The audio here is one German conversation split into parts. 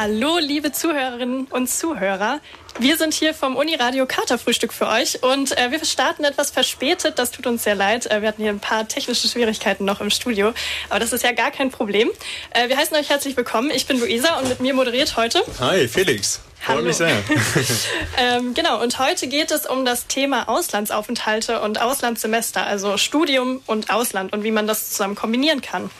Hallo, liebe Zuhörerinnen und Zuhörer. Wir sind hier vom Uniradio Katerfrühstück für euch und äh, wir starten etwas verspätet. Das tut uns sehr leid. Äh, wir hatten hier ein paar technische Schwierigkeiten noch im Studio, aber das ist ja gar kein Problem. Äh, wir heißen euch herzlich willkommen. Ich bin Luisa und mit mir moderiert heute. Hi, Felix. Freue mich sehr. ähm, genau, und heute geht es um das Thema Auslandsaufenthalte und Auslandssemester, also Studium und Ausland und wie man das zusammen kombinieren kann.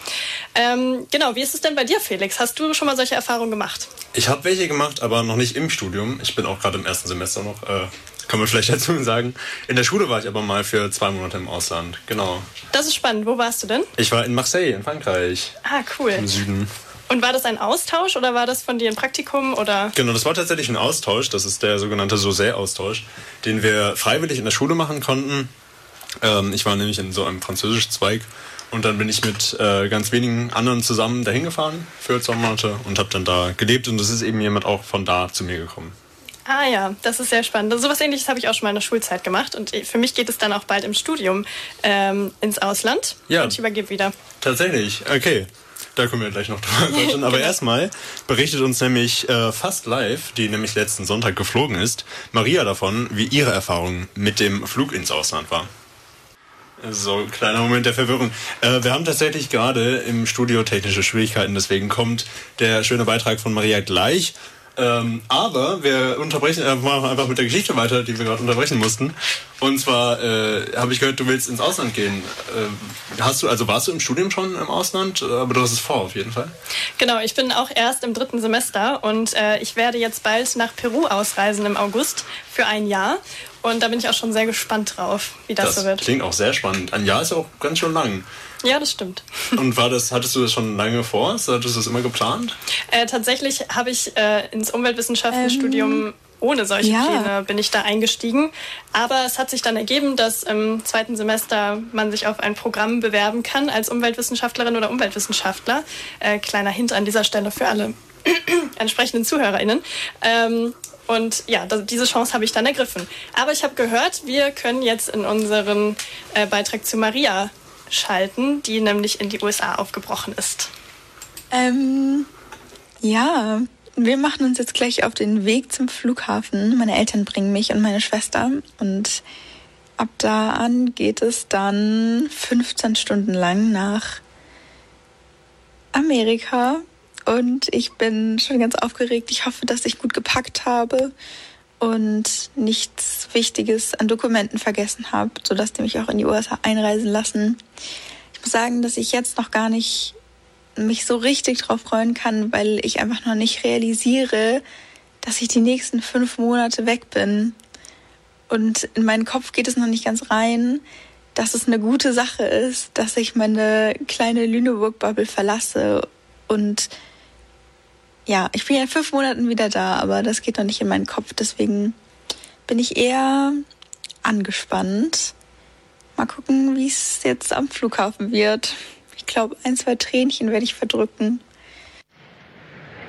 Ähm, genau, wie ist es denn bei dir, Felix? Hast du schon mal solche Erfahrungen gemacht? Ich habe welche gemacht, aber noch nicht im Studium. Ich bin auch gerade im ersten Semester noch. Äh, kann man vielleicht dazu sagen. In der Schule war ich aber mal für zwei Monate im Ausland. Genau. Das ist spannend. Wo warst du denn? Ich war in Marseille, in Frankreich. Ah, cool. Im Süden. Und war das ein Austausch oder war das von dir ein Praktikum oder? Genau, das war tatsächlich ein Austausch. Das ist der sogenannte Sosé-Austausch, den wir freiwillig in der Schule machen konnten. Ähm, ich war nämlich in so einem französischen Zweig und dann bin ich mit äh, ganz wenigen anderen zusammen dahin gefahren für zwei Monate und habe dann da gelebt und es ist eben jemand auch von da zu mir gekommen. Ah ja, das ist sehr spannend. So was ähnliches habe ich auch schon mal in der Schulzeit gemacht und für mich geht es dann auch bald im Studium ähm, ins Ausland. Ja. Und ich übergebe wieder. Tatsächlich, okay. Da kommen wir gleich noch drüber quatschen. Aber genau. erstmal berichtet uns nämlich äh, fast live, die nämlich letzten Sonntag geflogen ist, Maria davon, wie ihre Erfahrung mit dem Flug ins Ausland war. So, kleiner Moment der Verwirrung. Äh, wir haben tatsächlich gerade im Studio technische Schwierigkeiten, deswegen kommt der schöne Beitrag von Maria gleich. Ähm, aber wir unterbrechen äh, machen einfach mit der Geschichte weiter, die wir gerade unterbrechen mussten. Und zwar äh, habe ich gehört, du willst ins Ausland gehen. Äh, hast du, also warst du im Studium schon im Ausland? Aber du hast es vor, auf jeden Fall. Genau, ich bin auch erst im dritten Semester und äh, ich werde jetzt bald nach Peru ausreisen im August für ein Jahr. Und da bin ich auch schon sehr gespannt drauf, wie das, das so wird. Klingt auch sehr spannend. Ein Jahr ist auch ganz schön lang. Ja, das stimmt. Und war das, hattest du das schon lange vor? Hattest du das immer geplant? Äh, tatsächlich habe ich äh, ins Umweltwissenschaftenstudium ähm, ohne solche ja. Pläne bin ich da eingestiegen. Aber es hat sich dann ergeben, dass im zweiten Semester man sich auf ein Programm bewerben kann als Umweltwissenschaftlerin oder Umweltwissenschaftler. Äh, kleiner Hint an dieser Stelle für alle entsprechenden ZuhörerInnen. Ähm, und ja, diese Chance habe ich dann ergriffen. Aber ich habe gehört, wir können jetzt in unseren äh, Beitrag zu Maria schalten, die nämlich in die USA aufgebrochen ist. Ähm, ja, wir machen uns jetzt gleich auf den Weg zum Flughafen. Meine Eltern bringen mich und meine Schwester. Und ab da an geht es dann 15 Stunden lang nach Amerika. Und ich bin schon ganz aufgeregt. Ich hoffe, dass ich gut gepackt habe und nichts Wichtiges an Dokumenten vergessen habe, sodass die mich auch in die USA einreisen lassen. Ich muss sagen, dass ich jetzt noch gar nicht mich so richtig drauf freuen kann, weil ich einfach noch nicht realisiere, dass ich die nächsten fünf Monate weg bin. Und in meinen Kopf geht es noch nicht ganz rein, dass es eine gute Sache ist, dass ich meine kleine Lüneburg-Bubble verlasse und ja, ich bin ja in fünf Monaten wieder da, aber das geht noch nicht in meinen Kopf. Deswegen bin ich eher angespannt. Mal gucken, wie es jetzt am Flughafen wird. Ich glaube, ein, zwei Tränchen werde ich verdrücken.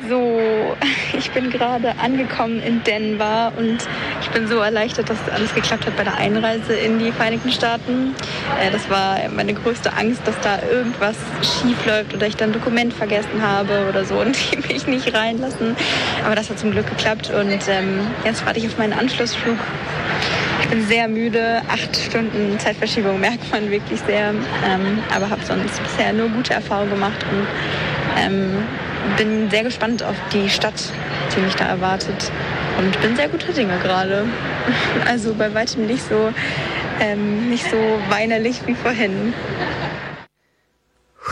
So, ich bin gerade angekommen in Denver und ich bin so erleichtert, dass alles geklappt hat bei der Einreise in die Vereinigten Staaten. Äh, das war meine größte Angst, dass da irgendwas schief läuft oder ich dann ein Dokument vergessen habe oder so und die mich nicht reinlassen. Aber das hat zum Glück geklappt und ähm, jetzt warte ich auf meinen Anschlussflug. Ich bin sehr müde. Acht Stunden Zeitverschiebung merkt man wirklich sehr. Ähm, aber habe sonst bisher nur gute Erfahrungen gemacht und ähm, bin sehr gespannt auf die Stadt, die mich da erwartet. Und bin sehr guter Dinge gerade. Also bei weitem nicht so, ähm, nicht so weinerlich wie vorhin.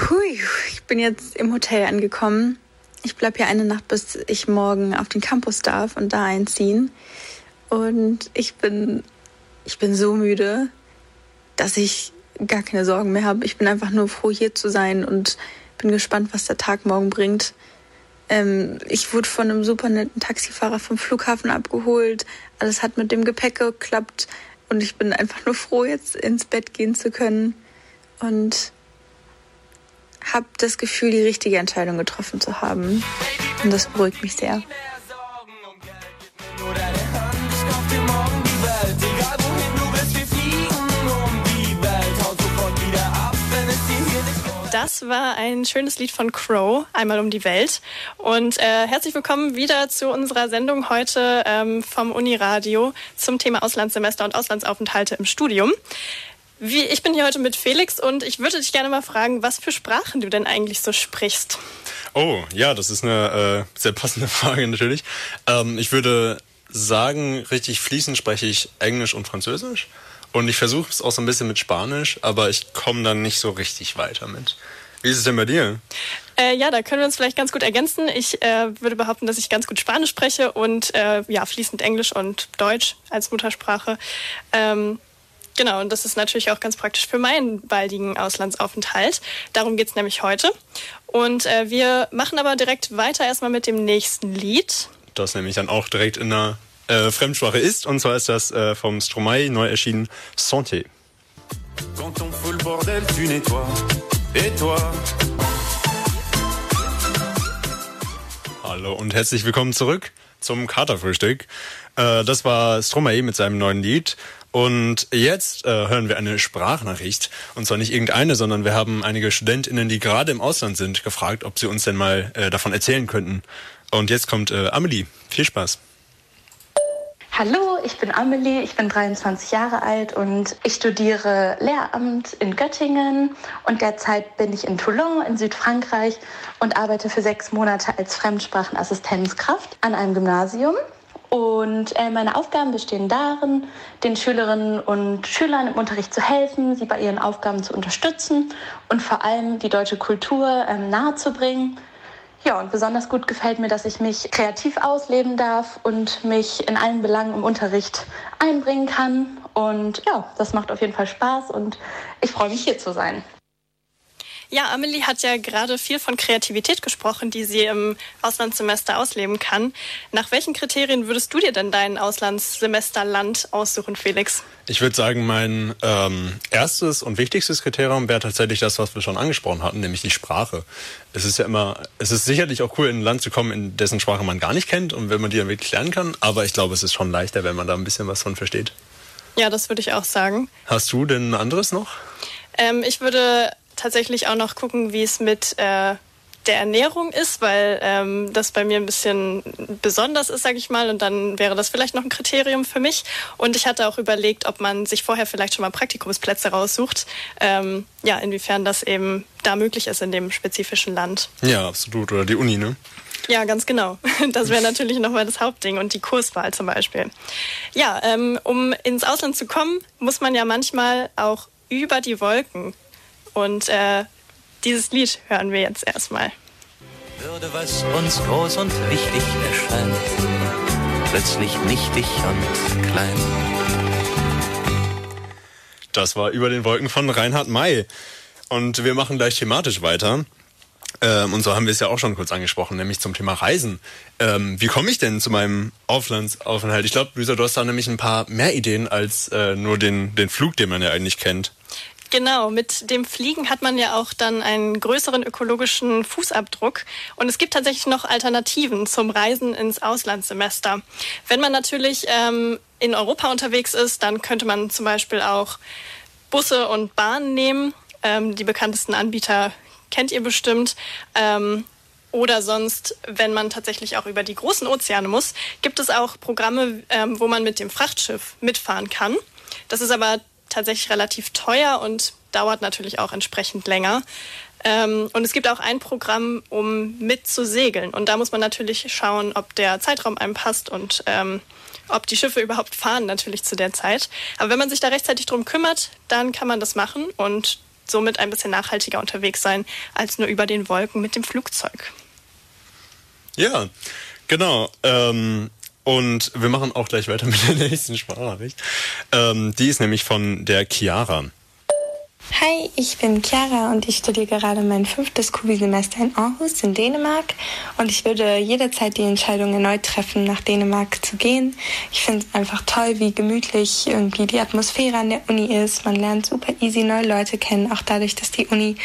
Hui, ich bin jetzt im Hotel angekommen. Ich bleibe hier eine Nacht, bis ich morgen auf den Campus darf und da einziehen. Und ich bin, ich bin so müde, dass ich gar keine Sorgen mehr habe. Ich bin einfach nur froh, hier zu sein und bin gespannt, was der Tag morgen bringt. Ähm, ich wurde von einem super netten Taxifahrer vom Flughafen abgeholt. Alles hat mit dem Gepäck geklappt. Und ich bin einfach nur froh, jetzt ins Bett gehen zu können und habe das Gefühl, die richtige Entscheidung getroffen zu haben. Und das beruhigt mich sehr. Das war ein schönes Lied von Crow, einmal um die Welt. Und äh, herzlich willkommen wieder zu unserer Sendung heute ähm, vom Uniradio zum Thema Auslandssemester und Auslandsaufenthalte im Studium. Wie, ich bin hier heute mit Felix und ich würde dich gerne mal fragen, was für Sprachen du denn eigentlich so sprichst. Oh, ja, das ist eine äh, sehr passende Frage natürlich. Ähm, ich würde sagen, richtig fließend spreche ich Englisch und Französisch. Und ich versuche es auch so ein bisschen mit Spanisch, aber ich komme dann nicht so richtig weiter mit. Wie ist es denn bei dir? Äh, ja, da können wir uns vielleicht ganz gut ergänzen. Ich äh, würde behaupten, dass ich ganz gut Spanisch spreche und äh, ja, fließend Englisch und Deutsch als Muttersprache. Ähm, genau, und das ist natürlich auch ganz praktisch für meinen baldigen Auslandsaufenthalt. Darum geht es nämlich heute. Und äh, wir machen aber direkt weiter erstmal mit dem nächsten Lied. Das nämlich dann auch direkt in einer äh, Fremdsprache ist. Und zwar ist das äh, vom Stromae neu erschienen Santé. Quand on fout le bordel, tu nettoies. Et toi? Hallo und herzlich willkommen zurück zum Katerfrühstück. Äh, das war Stromae mit seinem neuen Lied. Und jetzt äh, hören wir eine Sprachnachricht. Und zwar nicht irgendeine, sondern wir haben einige StudentInnen, die gerade im Ausland sind, gefragt, ob sie uns denn mal äh, davon erzählen könnten. Und jetzt kommt Amelie. Viel Spaß. Hallo, ich bin Amelie, ich bin 23 Jahre alt und ich studiere Lehramt in Göttingen und derzeit bin ich in Toulon in Südfrankreich und arbeite für sechs Monate als Fremdsprachenassistenzkraft an einem Gymnasium. Und äh, meine Aufgaben bestehen darin, den Schülerinnen und Schülern im Unterricht zu helfen, sie bei ihren Aufgaben zu unterstützen und vor allem die deutsche Kultur ähm, nahezubringen ja, und besonders gut gefällt mir, dass ich mich kreativ ausleben darf und mich in allen Belangen im Unterricht einbringen kann. Und ja, das macht auf jeden Fall Spaß und ich freue mich hier zu sein. Ja, Amelie hat ja gerade viel von Kreativität gesprochen, die sie im Auslandssemester ausleben kann. Nach welchen Kriterien würdest du dir denn dein Auslandssemesterland aussuchen, Felix? Ich würde sagen, mein ähm, erstes und wichtigstes Kriterium wäre tatsächlich das, was wir schon angesprochen hatten, nämlich die Sprache. Es ist ja immer, es ist sicherlich auch cool, in ein Land zu kommen, in dessen Sprache man gar nicht kennt und wenn man die dann wirklich lernen kann. Aber ich glaube, es ist schon leichter, wenn man da ein bisschen was von versteht. Ja, das würde ich auch sagen. Hast du denn ein anderes noch? Ähm, ich würde tatsächlich auch noch gucken, wie es mit äh, der Ernährung ist, weil ähm, das bei mir ein bisschen besonders ist, sage ich mal. Und dann wäre das vielleicht noch ein Kriterium für mich. Und ich hatte auch überlegt, ob man sich vorher vielleicht schon mal Praktikumsplätze raussucht. Ähm, ja, inwiefern das eben da möglich ist in dem spezifischen Land. Ja, absolut. Oder die Uni, ne? Ja, ganz genau. Das wäre natürlich nochmal das Hauptding und die Kurswahl zum Beispiel. Ja, ähm, um ins Ausland zu kommen, muss man ja manchmal auch über die Wolken und äh, dieses Lied hören wir jetzt erstmal. Würde, was uns groß und wichtig erscheint, plötzlich nichtig und klein. Das war über den Wolken von Reinhard May. Und wir machen gleich thematisch weiter. Ähm, und so haben wir es ja auch schon kurz angesprochen, nämlich zum Thema Reisen. Ähm, wie komme ich denn zu meinem Auflandsaufenthalt? Ich glaube, Lisa, du hast da nämlich ein paar mehr Ideen als äh, nur den, den Flug, den man ja eigentlich kennt. Genau, mit dem Fliegen hat man ja auch dann einen größeren ökologischen Fußabdruck. Und es gibt tatsächlich noch Alternativen zum Reisen ins Auslandssemester. Wenn man natürlich ähm, in Europa unterwegs ist, dann könnte man zum Beispiel auch Busse und Bahnen nehmen. Ähm, die bekanntesten Anbieter kennt ihr bestimmt. Ähm, oder sonst, wenn man tatsächlich auch über die großen Ozeane muss, gibt es auch Programme, ähm, wo man mit dem Frachtschiff mitfahren kann. Das ist aber tatsächlich relativ teuer und dauert natürlich auch entsprechend länger. Ähm, und es gibt auch ein Programm, um mit zu segeln. Und da muss man natürlich schauen, ob der Zeitraum einem passt und ähm, ob die Schiffe überhaupt fahren, natürlich zu der Zeit. Aber wenn man sich da rechtzeitig drum kümmert, dann kann man das machen und somit ein bisschen nachhaltiger unterwegs sein, als nur über den Wolken mit dem Flugzeug. Ja, genau. Ähm, und wir machen auch gleich weiter mit der nächsten Sprachnachricht. Ähm, die ist nämlich von der Chiara. Hi, ich bin Chiara und ich studiere gerade mein fünftes Kubi-Semester in Aarhus in Dänemark und ich würde jederzeit die Entscheidung erneut treffen, nach Dänemark zu gehen. Ich finde es einfach toll, wie gemütlich irgendwie die Atmosphäre an der Uni ist. Man lernt super easy neue Leute kennen, auch dadurch, dass die Uni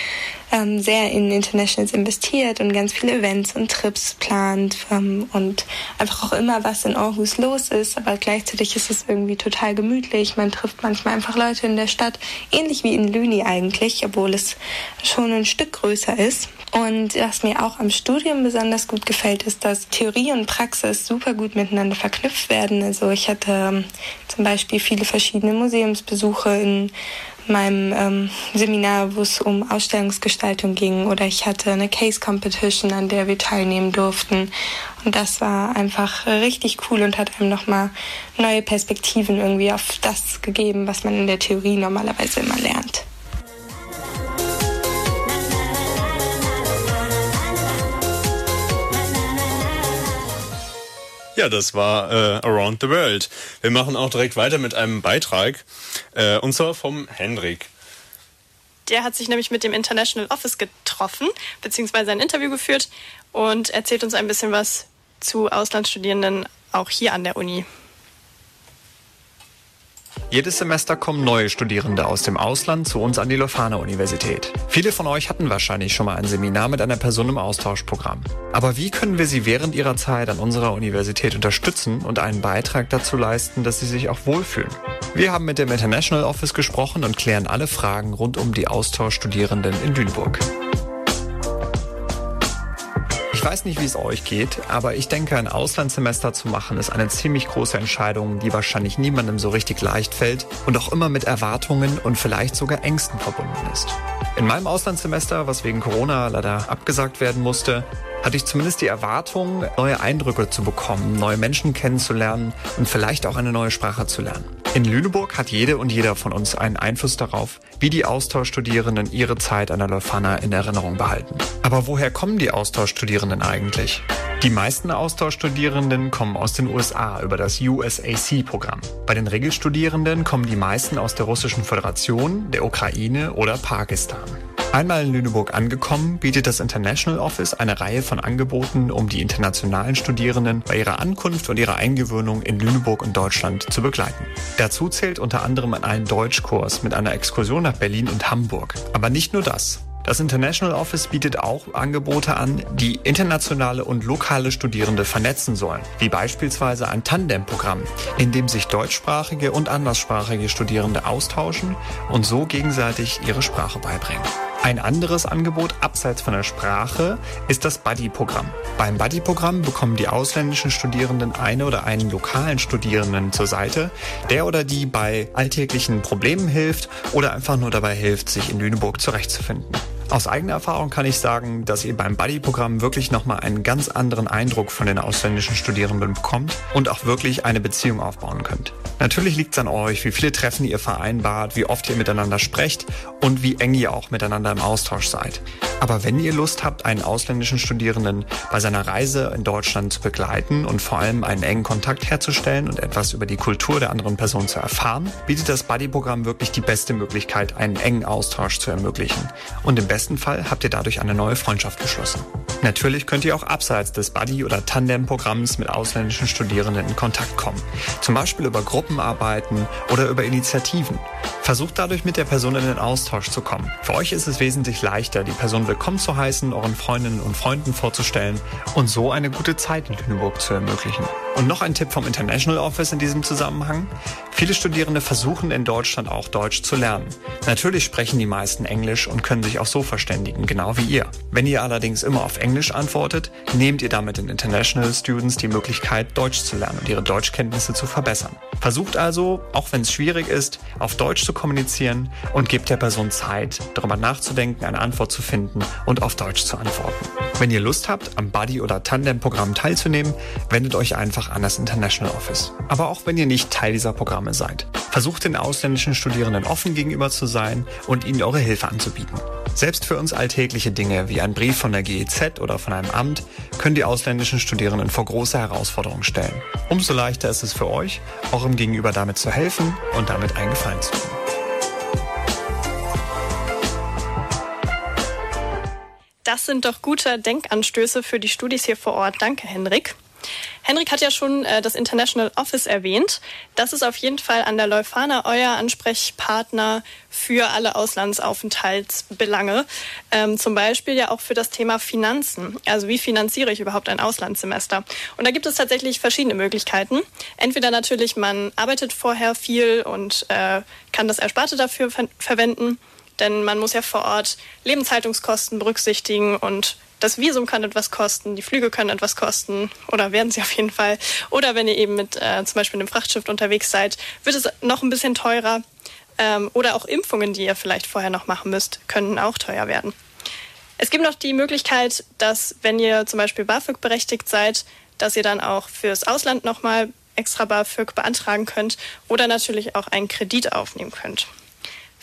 ähm, sehr in Internationals investiert und ganz viele Events und Trips plant ähm, und einfach auch immer was in Aarhus los ist. Aber gleichzeitig ist es irgendwie total gemütlich. Man trifft manchmal einfach Leute in der Stadt, ähnlich wie in Lüni eigentlich, obwohl es schon ein Stück größer ist. Und was mir auch am Studium besonders gut gefällt, ist, dass Theorie und Praxis super gut miteinander verknüpft werden. Also ich hatte ähm, zum Beispiel viele verschiedene Museumsbesuche in meinem ähm, Seminar, wo es um Ausstellungsgestaltung ging, oder ich hatte eine Case Competition, an der wir teilnehmen durften. Und das war einfach richtig cool und hat einem nochmal neue Perspektiven irgendwie auf das gegeben, was man in der Theorie normalerweise immer lernt. Ja, das war äh, Around the World. Wir machen auch direkt weiter mit einem Beitrag, äh, und zwar vom Hendrik. Der hat sich nämlich mit dem International Office getroffen, beziehungsweise ein Interview geführt und erzählt uns ein bisschen was zu Auslandsstudierenden auch hier an der Uni. Jedes Semester kommen neue Studierende aus dem Ausland zu uns an die Leuphana Universität. Viele von euch hatten wahrscheinlich schon mal ein Seminar mit einer Person im Austauschprogramm. Aber wie können wir sie während ihrer Zeit an unserer Universität unterstützen und einen Beitrag dazu leisten, dass sie sich auch wohlfühlen? Wir haben mit dem International Office gesprochen und klären alle Fragen rund um die Austauschstudierenden in Lüneburg. Ich weiß nicht, wie es euch geht, aber ich denke, ein Auslandssemester zu machen ist eine ziemlich große Entscheidung, die wahrscheinlich niemandem so richtig leicht fällt und auch immer mit Erwartungen und vielleicht sogar Ängsten verbunden ist. In meinem Auslandssemester, was wegen Corona leider abgesagt werden musste, hatte ich zumindest die Erwartung, neue Eindrücke zu bekommen, neue Menschen kennenzulernen und vielleicht auch eine neue Sprache zu lernen. In Lüneburg hat jede und jeder von uns einen Einfluss darauf, wie die Austauschstudierenden ihre Zeit an der Leuphana in Erinnerung behalten. Aber woher kommen die Austauschstudierenden eigentlich? Die meisten Austauschstudierenden kommen aus den USA über das USAC-Programm. Bei den Regelstudierenden kommen die meisten aus der Russischen Föderation, der Ukraine oder Pakistan. Einmal in Lüneburg angekommen, bietet das International Office eine Reihe von Angeboten, um die internationalen Studierenden bei ihrer Ankunft und ihrer Eingewöhnung in Lüneburg und Deutschland zu begleiten. Dazu zählt unter anderem ein Deutschkurs mit einer Exkursion nach Berlin und Hamburg. Aber nicht nur das. Das International Office bietet auch Angebote an, die internationale und lokale Studierende vernetzen sollen, wie beispielsweise ein Tandem-Programm, in dem sich deutschsprachige und anderssprachige Studierende austauschen und so gegenseitig ihre Sprache beibringen. Ein anderes Angebot abseits von der Sprache ist das Buddy-Programm. Beim Buddy-Programm bekommen die ausländischen Studierenden eine oder einen lokalen Studierenden zur Seite, der oder die bei alltäglichen Problemen hilft oder einfach nur dabei hilft, sich in Lüneburg zurechtzufinden. Aus eigener Erfahrung kann ich sagen, dass ihr beim Buddy-Programm wirklich nochmal einen ganz anderen Eindruck von den ausländischen Studierenden bekommt und auch wirklich eine Beziehung aufbauen könnt. Natürlich liegt es an euch, wie viele Treffen ihr vereinbart, wie oft ihr miteinander sprecht und wie eng ihr auch miteinander im Austausch seid. Aber wenn ihr Lust habt, einen ausländischen Studierenden bei seiner Reise in Deutschland zu begleiten und vor allem einen engen Kontakt herzustellen und etwas über die Kultur der anderen Person zu erfahren, bietet das Buddy-Programm wirklich die beste Möglichkeit, einen engen Austausch zu ermöglichen. Und im besten besten Fall habt ihr dadurch eine neue Freundschaft geschlossen. Natürlich könnt ihr auch abseits des Buddy- oder Tandem-Programms mit ausländischen Studierenden in Kontakt kommen. Zum Beispiel über Gruppenarbeiten oder über Initiativen. Versucht dadurch mit der Person in den Austausch zu kommen. Für euch ist es wesentlich leichter, die Person willkommen zu heißen, euren Freundinnen und Freunden vorzustellen und so eine gute Zeit in Lüneburg zu ermöglichen. Und noch ein Tipp vom International Office in diesem Zusammenhang. Viele Studierende versuchen in Deutschland auch Deutsch zu lernen. Natürlich sprechen die meisten Englisch und können sich auch so verständigen, genau wie ihr. Wenn ihr allerdings immer auf Englisch antwortet, nehmt ihr damit den International Students die Möglichkeit, Deutsch zu lernen und ihre Deutschkenntnisse zu verbessern. Versucht also, auch wenn es schwierig ist, auf Deutsch zu kommunizieren und gebt der Person Zeit, darüber nachzudenken, eine Antwort zu finden und auf Deutsch zu antworten. Wenn ihr Lust habt, am Buddy- oder Tandem-Programm teilzunehmen, wendet euch einfach an das International Office. Aber auch wenn ihr nicht Teil dieser Programme seid, versucht den ausländischen Studierenden offen gegenüber zu sein und ihnen eure Hilfe anzubieten. Selbst für uns alltägliche Dinge wie ein Brief von der GEZ oder von einem Amt können die ausländischen Studierenden vor große Herausforderungen stellen. Umso leichter ist es für euch, auch im Gegenüber damit zu helfen und damit einen Gefallen zu tun. Das sind doch gute Denkanstöße für die Studis hier vor Ort. Danke, Henrik. Henrik hat ja schon äh, das International Office erwähnt. Das ist auf jeden Fall an der Leuphana euer Ansprechpartner für alle Auslandsaufenthaltsbelange. Ähm, zum Beispiel ja auch für das Thema Finanzen. Also wie finanziere ich überhaupt ein Auslandssemester? Und da gibt es tatsächlich verschiedene Möglichkeiten. Entweder natürlich, man arbeitet vorher viel und äh, kann das Ersparte dafür ver verwenden. Denn man muss ja vor Ort Lebenshaltungskosten berücksichtigen und das Visum kann etwas kosten, die Flüge können etwas kosten oder werden sie auf jeden Fall. Oder wenn ihr eben mit äh, zum Beispiel einem Frachtschiff unterwegs seid, wird es noch ein bisschen teurer. Ähm, oder auch Impfungen, die ihr vielleicht vorher noch machen müsst, können auch teuer werden. Es gibt noch die Möglichkeit, dass wenn ihr zum Beispiel BAföG berechtigt seid, dass ihr dann auch fürs Ausland nochmal extra BAföG beantragen könnt oder natürlich auch einen Kredit aufnehmen könnt.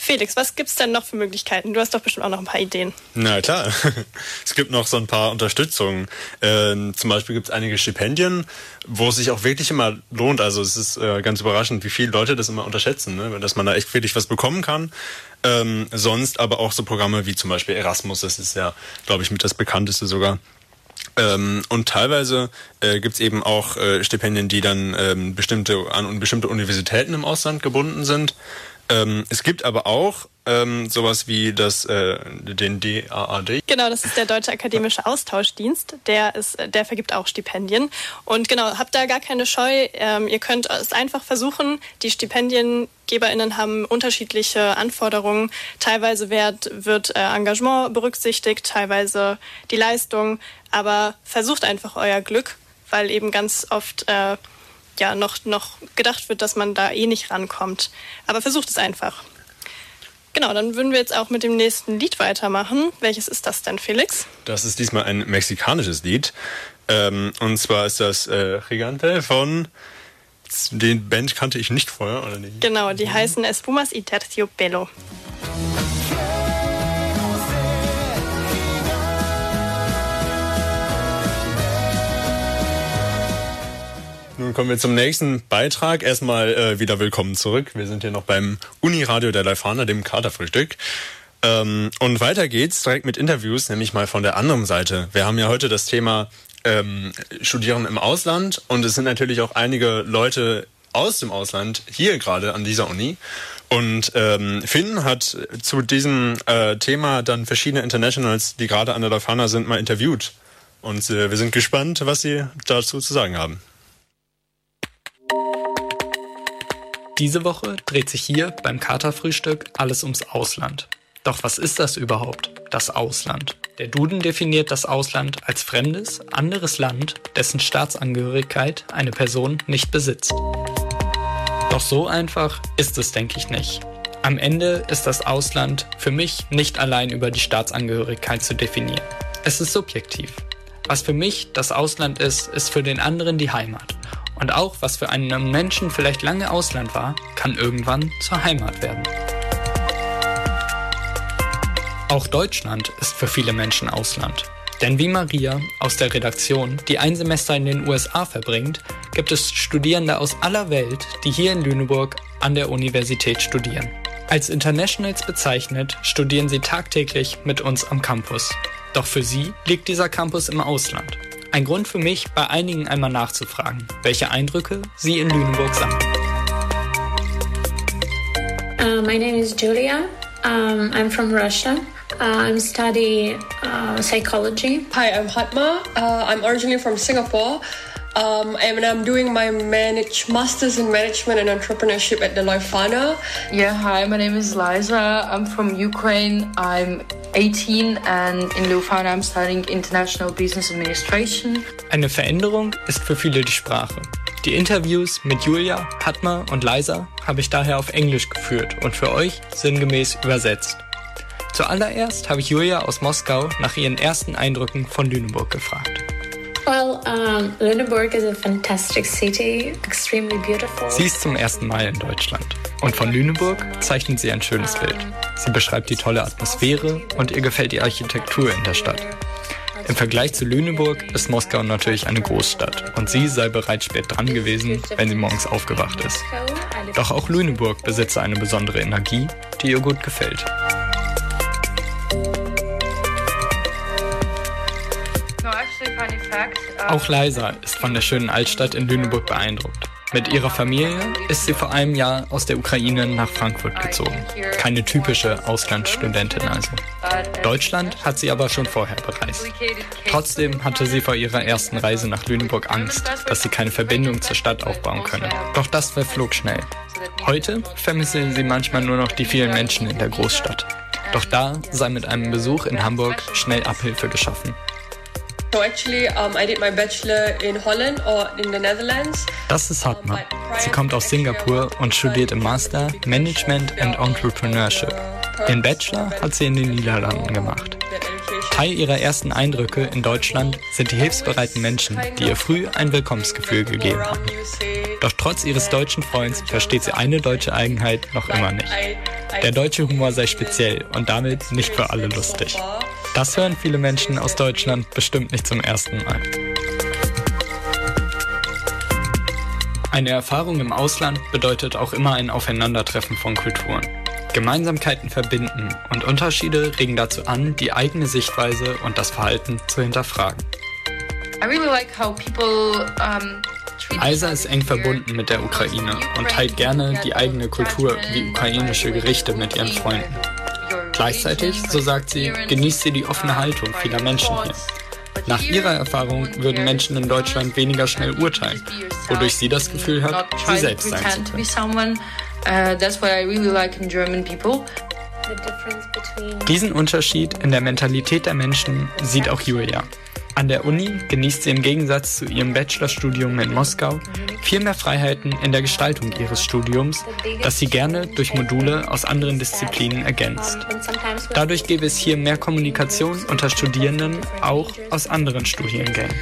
Felix, was gibt es denn noch für Möglichkeiten? Du hast doch bestimmt auch noch ein paar Ideen. Na klar, es gibt noch so ein paar Unterstützungen. Ähm, zum Beispiel gibt es einige Stipendien, wo es sich auch wirklich immer lohnt. Also es ist äh, ganz überraschend, wie viele Leute das immer unterschätzen, ne? dass man da echt wirklich was bekommen kann. Ähm, sonst aber auch so Programme wie zum Beispiel Erasmus, das ist ja, glaube ich, mit das bekannteste sogar. Ähm, und teilweise äh, gibt es eben auch äh, Stipendien, die dann ähm, bestimmte an bestimmte Universitäten im Ausland gebunden sind. Ähm, es gibt aber auch ähm, sowas wie das, äh, den DAAD. Genau, das ist der Deutsche Akademische Austauschdienst. Der, ist, der vergibt auch Stipendien. Und genau, habt da gar keine Scheu. Ähm, ihr könnt es einfach versuchen. Die StipendiengeberInnen haben unterschiedliche Anforderungen. Teilweise wird, wird äh, Engagement berücksichtigt, teilweise die Leistung. Aber versucht einfach euer Glück, weil eben ganz oft äh, ja noch, noch gedacht wird, dass man da eh nicht rankommt. Aber versucht es einfach. Genau, dann würden wir jetzt auch mit dem nächsten Lied weitermachen. Welches ist das denn, Felix? Das ist diesmal ein mexikanisches Lied. Ähm, und zwar ist das äh, Gigante von. Den Band kannte ich nicht vorher, oder nicht? Genau, die heißen Espumas y Terciopelo. Nun kommen wir zum nächsten Beitrag. Erstmal äh, wieder willkommen zurück. Wir sind hier noch beim Uniradio der Leifana, dem Katerfrühstück. Ähm, und weiter geht's direkt mit Interviews, nämlich mal von der anderen Seite. Wir haben ja heute das Thema ähm, Studieren im Ausland und es sind natürlich auch einige Leute aus dem Ausland hier gerade an dieser Uni. Und ähm, Finn hat zu diesem äh, Thema dann verschiedene Internationals, die gerade an der Leifana sind, mal interviewt. Und äh, wir sind gespannt, was sie dazu zu sagen haben. Diese Woche dreht sich hier beim Katerfrühstück alles ums Ausland. Doch was ist das überhaupt, das Ausland? Der Duden definiert das Ausland als fremdes, anderes Land, dessen Staatsangehörigkeit eine Person nicht besitzt. Doch so einfach ist es, denke ich, nicht. Am Ende ist das Ausland für mich nicht allein über die Staatsangehörigkeit zu definieren. Es ist subjektiv. Was für mich das Ausland ist, ist für den anderen die Heimat. Und auch was für einen Menschen vielleicht lange Ausland war, kann irgendwann zur Heimat werden. Auch Deutschland ist für viele Menschen Ausland. Denn wie Maria aus der Redaktion, die ein Semester in den USA verbringt, gibt es Studierende aus aller Welt, die hier in Lüneburg an der Universität studieren. Als Internationals bezeichnet, studieren sie tagtäglich mit uns am Campus. Doch für sie liegt dieser Campus im Ausland. Ein Grund für mich, bei einigen einmal nachzufragen, welche Eindrücke sie in Lüneburg sammeln. Uh, my name is Julia. Um, I'm from Russia. Uh, I'm studying uh, psychology. Hi, I'm Hatma. Uh, I'm originally from Singapore. Um, and I'm doing my manage masters in management and entrepreneurship at the Lifana. Yeah, hi, my name is Liza. I'm from Ukraine. I'm 18 and in Lufana I'm studying International Business Administration. Eine Veränderung ist für viele die Sprache. Die Interviews mit Julia, Hatma und Liza habe ich daher auf Englisch geführt und für euch sinngemäß übersetzt. Zuallererst habe ich Julia aus Moskau nach ihren ersten Eindrücken von Lüneburg gefragt. Well, um, Lüneburg is a fantastic city, extremely beautiful. Sie ist zum ersten Mal in Deutschland. Und von Lüneburg zeichnet sie ein schönes Bild. Sie beschreibt die tolle Atmosphäre und ihr gefällt die Architektur in der Stadt. Im Vergleich zu Lüneburg ist Moskau natürlich eine Großstadt und sie sei bereits spät dran gewesen, wenn sie morgens aufgewacht ist. Doch auch Lüneburg besitze eine besondere Energie, die ihr gut gefällt. Auch Leisa ist von der schönen Altstadt in Lüneburg beeindruckt. Mit ihrer Familie ist sie vor einem Jahr aus der Ukraine nach Frankfurt gezogen. Keine typische Auslandsstudentin also. Deutschland hat sie aber schon vorher bereist. Trotzdem hatte sie vor ihrer ersten Reise nach Lüneburg Angst, dass sie keine Verbindung zur Stadt aufbauen könne. Doch das verflog schnell. Heute vermisse sie manchmal nur noch die vielen Menschen in der Großstadt. Doch da sei mit einem Besuch in Hamburg schnell Abhilfe geschaffen. So actually, um, I did my bachelor in Holland or in the Netherlands. Das ist Hatma. Sie kommt aus Singapur und studiert im Master Management and Entrepreneurship. Den Bachelor hat sie in den Niederlanden gemacht. Teil ihrer ersten Eindrücke in Deutschland sind die hilfsbereiten Menschen, die ihr früh ein Willkommensgefühl gegeben haben. Doch trotz ihres deutschen Freunds versteht sie eine deutsche Eigenheit noch immer nicht. Der deutsche Humor sei speziell und damit nicht für alle lustig. Das hören viele Menschen aus Deutschland bestimmt nicht zum ersten Mal. Eine Erfahrung im Ausland bedeutet auch immer ein Aufeinandertreffen von Kulturen. Gemeinsamkeiten verbinden und Unterschiede regen dazu an, die eigene Sichtweise und das Verhalten zu hinterfragen. Alsa ist eng verbunden mit der Ukraine und teilt gerne die eigene Kultur wie ukrainische Gerichte mit ihren Freunden. Gleichzeitig, so sagt sie, genießt sie die offene Haltung vieler Menschen hier. Nach ihrer Erfahrung würden Menschen in Deutschland weniger schnell urteilen, wodurch sie das Gefühl hat, sie selbst sein zu können. Diesen Unterschied in der Mentalität der Menschen sieht auch Julia. An der Uni genießt sie im Gegensatz zu ihrem Bachelorstudium in Moskau viel mehr Freiheiten in der Gestaltung ihres Studiums, das sie gerne durch Module aus anderen Disziplinen ergänzt. Dadurch gäbe es hier mehr Kommunikation unter Studierenden, auch aus anderen Studiengängen.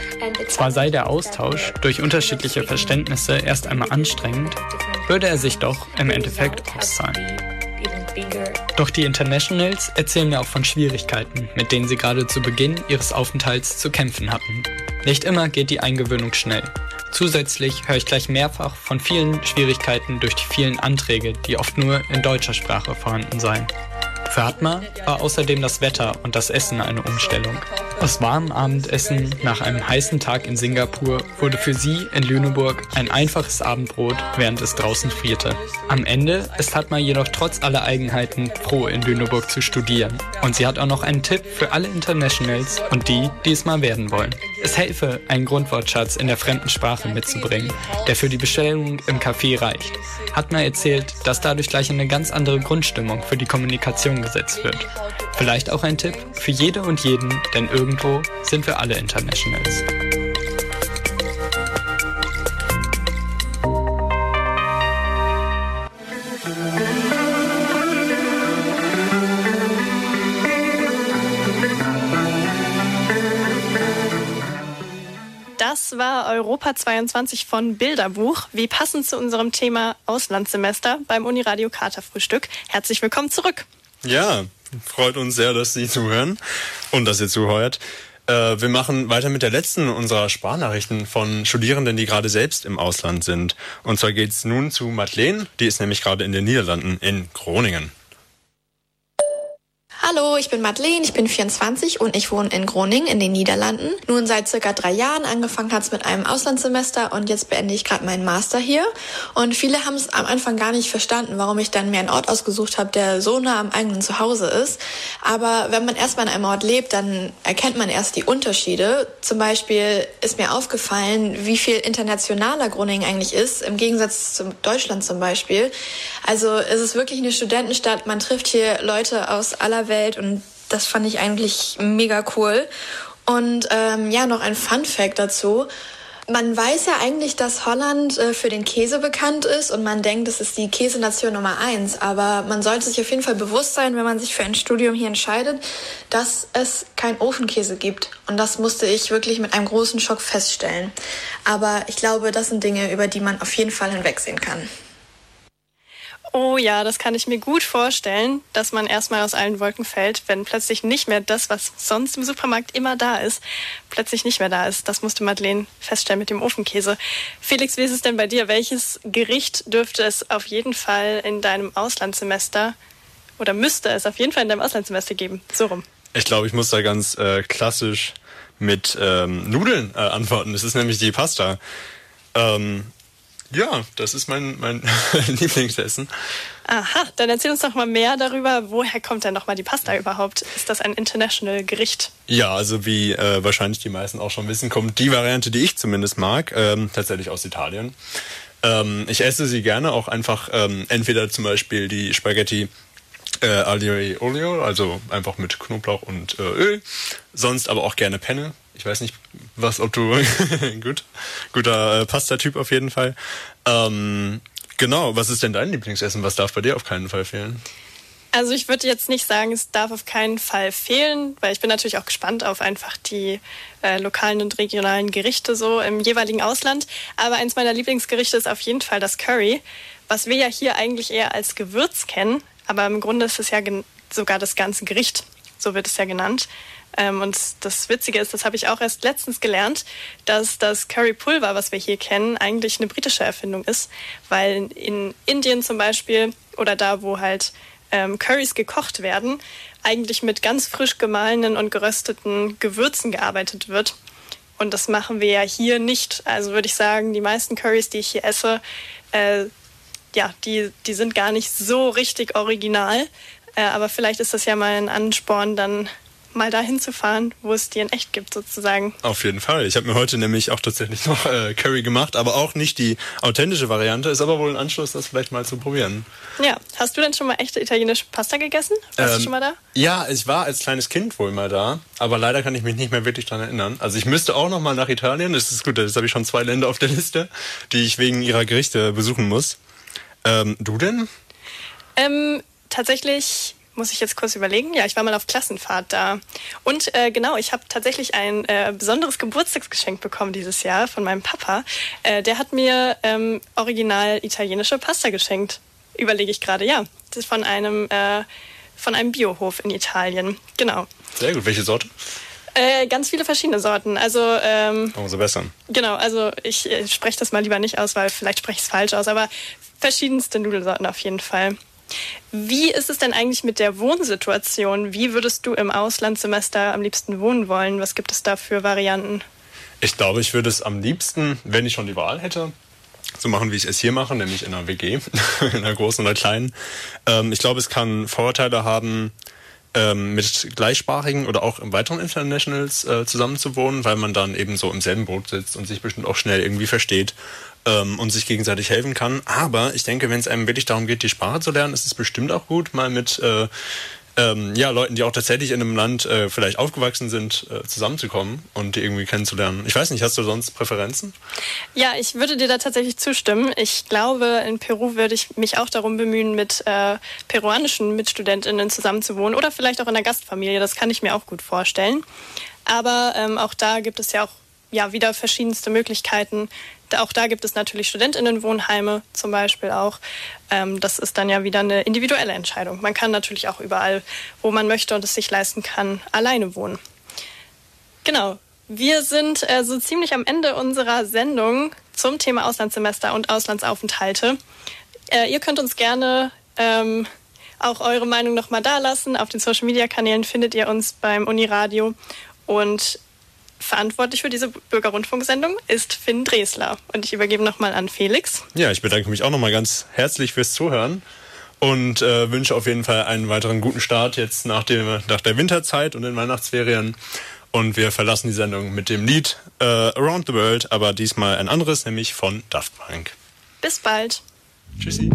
Zwar sei der Austausch durch unterschiedliche Verständnisse erst einmal anstrengend, würde er sich doch im Endeffekt auszahlen. Doch die Internationals erzählen mir auch von Schwierigkeiten, mit denen sie gerade zu Beginn ihres Aufenthalts zu kämpfen hatten. Nicht immer geht die Eingewöhnung schnell. Zusätzlich höre ich gleich mehrfach von vielen Schwierigkeiten durch die vielen Anträge, die oft nur in deutscher Sprache vorhanden seien. Für Atma war außerdem das Wetter und das Essen eine Umstellung. Aus warmem Abendessen nach einem heißen Tag in Singapur wurde für sie in Lüneburg ein einfaches Abendbrot, während es draußen frierte. Am Ende ist Hatma jedoch trotz aller Eigenheiten froh, in Lüneburg zu studieren. Und sie hat auch noch einen Tipp für alle Internationals und die, die es mal werden wollen. Es helfe, einen Grundwortschatz in der fremden Sprache mitzubringen, der für die Bestellung im Café reicht. Hatma erzählt, dass dadurch gleich eine ganz andere Grundstimmung für die Kommunikation gesetzt wird. Vielleicht auch ein Tipp für jede und jeden, denn irgendwo sind wir alle Internationals. Das war Europa 22 von Bilderbuch. Wie passend zu unserem Thema Auslandssemester beim Uniradio Katerfrühstück. Herzlich willkommen zurück. Ja, freut uns sehr, dass Sie zuhören und dass ihr zuhört. Äh, wir machen weiter mit der letzten unserer Sprachnachrichten von Studierenden, die gerade selbst im Ausland sind. Und zwar geht es nun zu Madeleine, die ist nämlich gerade in den Niederlanden in Groningen. Hallo, ich bin Madeleine, ich bin 24 und ich wohne in Groningen in den Niederlanden. Nun seit circa drei Jahren. Angefangen hat es mit einem Auslandssemester und jetzt beende ich gerade meinen Master hier. Und viele haben es am Anfang gar nicht verstanden, warum ich dann mir einen Ort ausgesucht habe, der so nah am eigenen Zuhause ist. Aber wenn man erstmal in einem Ort lebt, dann erkennt man erst die Unterschiede. Zum Beispiel ist mir aufgefallen, wie viel internationaler Groningen eigentlich ist, im Gegensatz zu Deutschland zum Beispiel. Also es ist wirklich eine Studentenstadt. Man trifft hier Leute aus aller Welt und das fand ich eigentlich mega cool. Und ähm, ja, noch ein Fun Fact dazu. Man weiß ja eigentlich, dass Holland äh, für den Käse bekannt ist und man denkt, das ist die Käsenation Nummer eins. Aber man sollte sich auf jeden Fall bewusst sein, wenn man sich für ein Studium hier entscheidet, dass es kein Ofenkäse gibt. Und das musste ich wirklich mit einem großen Schock feststellen. Aber ich glaube, das sind Dinge, über die man auf jeden Fall hinwegsehen kann. Oh ja, das kann ich mir gut vorstellen, dass man erstmal aus allen Wolken fällt, wenn plötzlich nicht mehr das, was sonst im Supermarkt immer da ist, plötzlich nicht mehr da ist. Das musste Madeleine feststellen mit dem Ofenkäse. Felix, wie ist es denn bei dir? Welches Gericht dürfte es auf jeden Fall in deinem Auslandssemester oder müsste es auf jeden Fall in deinem Auslandssemester geben? So rum. Ich glaube, ich muss da ganz äh, klassisch mit ähm, Nudeln äh, antworten. Das ist nämlich die Pasta. Ähm, ja, das ist mein, mein Lieblingsessen. Aha, dann erzähl uns doch mal mehr darüber, woher kommt denn nochmal die Pasta überhaupt? Ist das ein international Gericht? Ja, also wie äh, wahrscheinlich die meisten auch schon wissen, kommt die Variante, die ich zumindest mag, ähm, tatsächlich aus Italien. Ähm, ich esse sie gerne auch einfach ähm, entweder zum Beispiel die Spaghetti äh, Aglio Olio, also einfach mit Knoblauch und äh, Öl. Sonst aber auch gerne Penne. Ich weiß nicht, was, ob du gut, guter äh, Pasta-Typ auf jeden Fall. Ähm, genau, was ist denn dein Lieblingsessen? Was darf bei dir auf keinen Fall fehlen? Also ich würde jetzt nicht sagen, es darf auf keinen Fall fehlen, weil ich bin natürlich auch gespannt auf einfach die äh, lokalen und regionalen Gerichte so im jeweiligen Ausland. Aber eins meiner Lieblingsgerichte ist auf jeden Fall das Curry, was wir ja hier eigentlich eher als Gewürz kennen. Aber im Grunde ist es ja sogar das ganze Gericht, so wird es ja genannt. Ähm, und das Witzige ist, das habe ich auch erst letztens gelernt, dass das Currypulver, was wir hier kennen, eigentlich eine britische Erfindung ist, weil in Indien zum Beispiel oder da, wo halt ähm, Currys gekocht werden, eigentlich mit ganz frisch gemahlenen und gerösteten Gewürzen gearbeitet wird. Und das machen wir ja hier nicht. Also würde ich sagen, die meisten Currys, die ich hier esse, äh, ja, die, die sind gar nicht so richtig original. Äh, aber vielleicht ist das ja mal ein Ansporn, dann mal dahin zu fahren, wo es die in echt gibt, sozusagen. Auf jeden Fall. Ich habe mir heute nämlich auch tatsächlich noch äh, Curry gemacht, aber auch nicht die authentische Variante. Ist aber wohl ein Anschluss, das vielleicht mal zu probieren. Ja. Hast du denn schon mal echte italienische Pasta gegessen? Warst ähm, du schon mal da? Ja, ich war als kleines Kind wohl mal da, aber leider kann ich mich nicht mehr wirklich daran erinnern. Also ich müsste auch noch mal nach Italien. Das ist gut, das habe ich schon zwei Länder auf der Liste, die ich wegen ihrer Gerichte besuchen muss. Ähm, du denn? Ähm, tatsächlich muss ich jetzt kurz überlegen. Ja, ich war mal auf Klassenfahrt da. Und äh, genau, ich habe tatsächlich ein äh, besonderes Geburtstagsgeschenk bekommen dieses Jahr von meinem Papa. Äh, der hat mir ähm, original italienische Pasta geschenkt. Überlege ich gerade, ja. Das ist von einem, äh, von einem Biohof in Italien. Genau. Sehr gut. Welche Sorte? Äh, ganz viele verschiedene Sorten. Also ähm, umso besser. Genau, also ich äh, spreche das mal lieber nicht aus, weil vielleicht spreche ich es falsch aus, aber verschiedenste Nudelsorten auf jeden Fall. Wie ist es denn eigentlich mit der Wohnsituation? Wie würdest du im Auslandssemester am liebsten wohnen wollen? Was gibt es da für Varianten? Ich glaube, ich würde es am liebsten, wenn ich schon die Wahl hätte, so machen, wie ich es hier mache, nämlich in einer WG, in einer großen oder kleinen. Ähm, ich glaube, es kann Vorteile haben, ähm, mit gleichsprachigen oder auch im weiteren Internationals äh, zusammenzuwohnen, weil man dann eben so im selben Boot sitzt und sich bestimmt auch schnell irgendwie versteht ähm, und sich gegenseitig helfen kann. Aber ich denke, wenn es einem wirklich darum geht, die Sprache zu lernen, ist es bestimmt auch gut, mal mit äh, ähm, ja, Leuten, die auch tatsächlich in einem Land äh, vielleicht aufgewachsen sind, äh, zusammenzukommen und die irgendwie kennenzulernen. Ich weiß nicht, hast du sonst Präferenzen? Ja, ich würde dir da tatsächlich zustimmen. Ich glaube, in Peru würde ich mich auch darum bemühen, mit äh, peruanischen Mitstudentinnen zusammenzuwohnen oder vielleicht auch in einer Gastfamilie. Das kann ich mir auch gut vorstellen. Aber ähm, auch da gibt es ja auch ja, wieder verschiedenste Möglichkeiten, auch da gibt es natürlich Studentinnenwohnheime zum Beispiel auch. Ähm, das ist dann ja wieder eine individuelle Entscheidung. Man kann natürlich auch überall, wo man möchte und es sich leisten kann, alleine wohnen. Genau. Wir sind äh, so ziemlich am Ende unserer Sendung zum Thema Auslandssemester und Auslandsaufenthalte. Äh, ihr könnt uns gerne ähm, auch eure Meinung nochmal da lassen. Auf den Social Media Kanälen findet ihr uns beim Uniradio. Und Verantwortlich für diese Bürgerrundfunksendung ist Finn Dresler. Und ich übergebe nochmal an Felix. Ja, ich bedanke mich auch nochmal ganz herzlich fürs Zuhören und äh, wünsche auf jeden Fall einen weiteren guten Start jetzt nach, dem, nach der Winterzeit und den Weihnachtsferien. Und wir verlassen die Sendung mit dem Lied äh, Around the World, aber diesmal ein anderes, nämlich von Daft Punk. Bis bald. Tschüssi.